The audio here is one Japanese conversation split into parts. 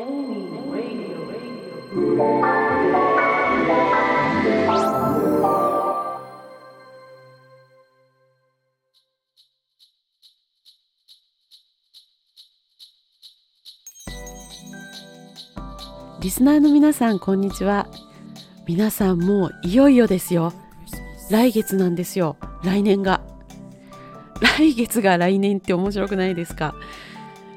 リスナーの皆さんこんにちは。皆さんもういよいよですよ。来月なんですよ。来年が。来月が来年って面白くないですか？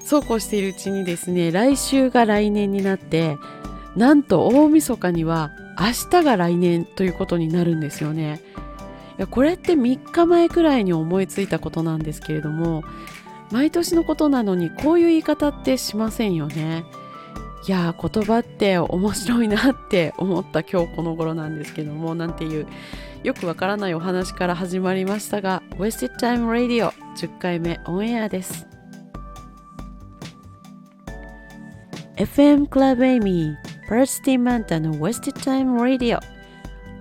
そうこうしているうちにですね来週が来年になってなんと大晦日には明日が来年ということになるんですよね。いやこれって3日前くらいに思いついたことなんですけれども毎年のことなのにこういう言い方ってしませんよね。いやー言葉って面白いなって思った今日この頃なんですけどもなんていうよくわからないお話から始まりましたが Wasted Time Radio 10回目オンエアです。FM Club Amy パースティマンタの Wasted Time Radio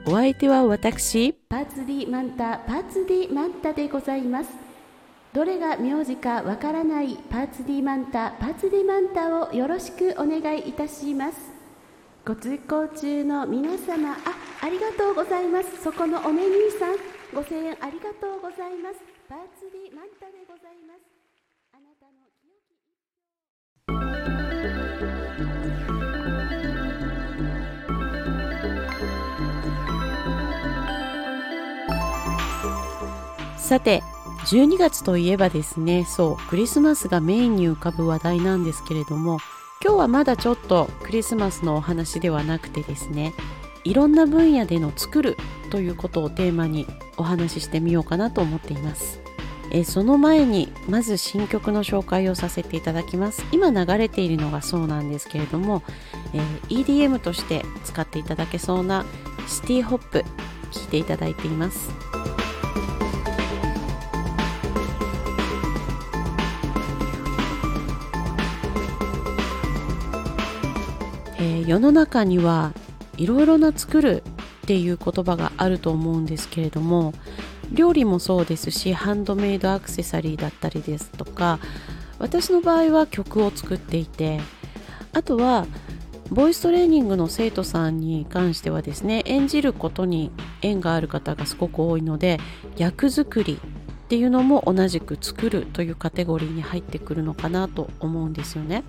お相手は私。パーツディマンタパーツディマンタでございます。どれが名字かわからないパーツディマンタパーツディマンタをよろしくお願いいたします。ご通行中の皆様あありがとうございます。そこのおね兄さんご声援ありがとうございます。パーツディマンタでございます。さて12月といえばですねそうクリスマスがメインに浮かぶ話題なんですけれども今日はまだちょっとクリスマスのお話ではなくてですねいろんな分野での作るということをテーマにお話ししてみようかなと思っています。えその前にまず新曲の紹介をさせていただきます。今流れているのがそうなんですけれども、えー EDM として使っていただけそうなシティホップ聴いていただいています。えー世の中にはいろいろな作るっていう言葉があると思うんですけれども料理もそうですしハンドメイドアクセサリーだったりですとか私の場合は曲を作っていてあとはボイストレーニングの生徒さんに関してはですね演じることに縁がある方がすごく多いので役作りっていうのも同じく作るというカテゴリーに入ってくるのかなと思うんですよね。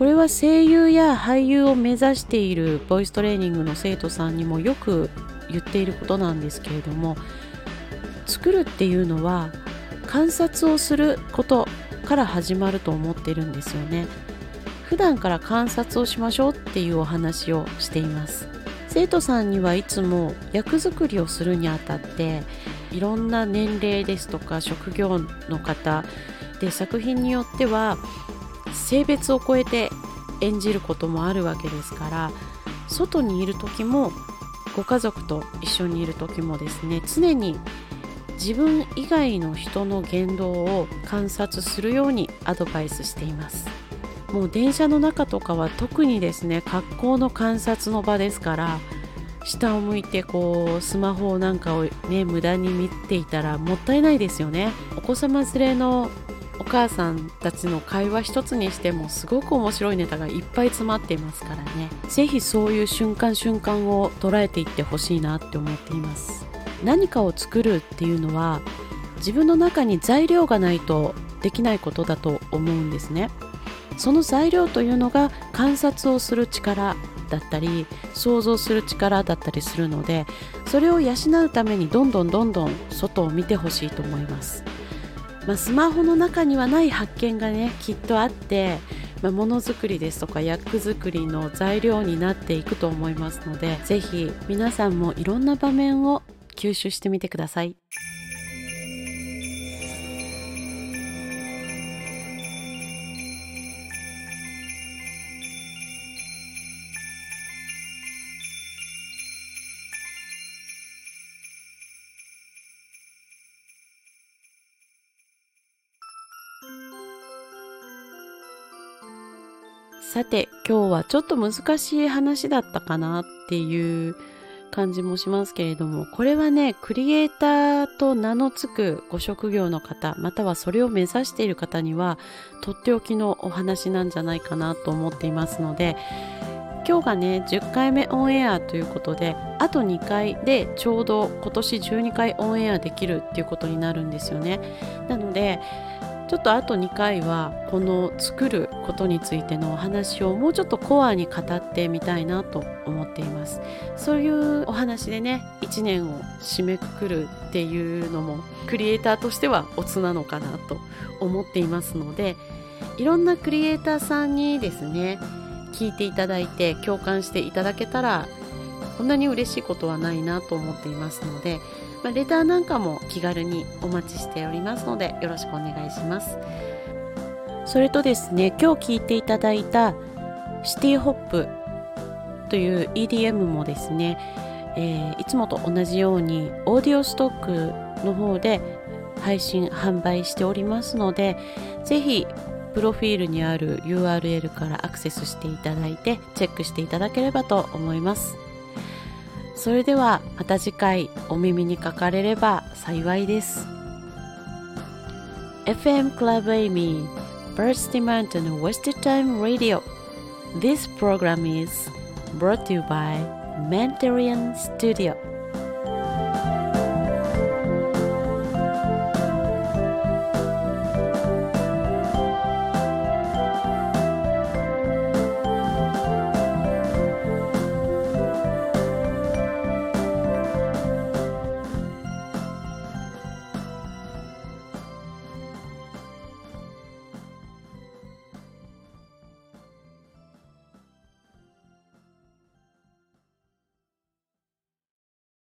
これは声優や俳優を目指しているボイストレーニングの生徒さんにもよく言っていることなんですけれども作るっていうのは観察をすることから始まると思ってるんですよね。普段から観察をしましょうっていうお話をしています。生徒さんにはいつも役作りをするにあたっていろんな年齢ですとか職業の方で作品によっては性別を超えて演じることもあるわけですから外にいる時もご家族と一緒にいる時もですね常に自分以外の人の言動を観察するようにアドバイスしています。もう電車の中とかは特にですね格好の観察の場ですから下を向いてこうスマホなんかをね無駄に見ていたらもったいないですよね。お子様連れのお母さんたちの会話一つにしてもすごく面白いネタがいっぱい詰まっていますからね。是非そういう瞬間瞬間を捉えていってほしいなって思っています。何かを作るっていうのは自分の中に材料がないとできないことだと思うんですね。その材料というのが観察をする力だったり想像する力だったりするのでそれを養うためにどんどんどんどん外を見てほしいと思います。まあ、スマホの中にはない発見がねきっとあって、ものづくりですとか役作りの材料になっていくと思いますので是非皆さんもいろんな場面を吸収してみてください。さて今日はちょっと難しい話だったかなっていう感じもしますけれども、これはね、クリエイターと名の付くご職業の方、またはそれを目指している方には、とっておきのお話なんじゃないかなと思っていますので、今日がね10回目オンエアということであと2回でちょうど今年12回オンエアできるっていうことになるんですよね。なのでちょっとあと2回はこの作ることについてのお話をもうちょっとコアに語ってみたいなと思っています。そういうお話でね1年を締めくくるっていうのもクリエイターとしてはオツなのかなと思っていますのでいろんなクリエイターさんにですね聞いていただいて共感していただけたらこんなに嬉しいことはないなと思っていますので、まあ、レターなんかも気軽にお待ちしておりますのでよろしくお願いします。それとですね今日聞いていただいたシティホップという EDM もですね、えー、いつもと同じようにオーディオストックの方で配信販売しておりますのでぜひプロフィールにある URL からアクセスしていただいてチェックしていただければと思います。それではまた次回お耳にかかれれば幸いです FM Club Amy Bursty Mountain Wasted Time Radio This program is brought to you by Mentorian Studio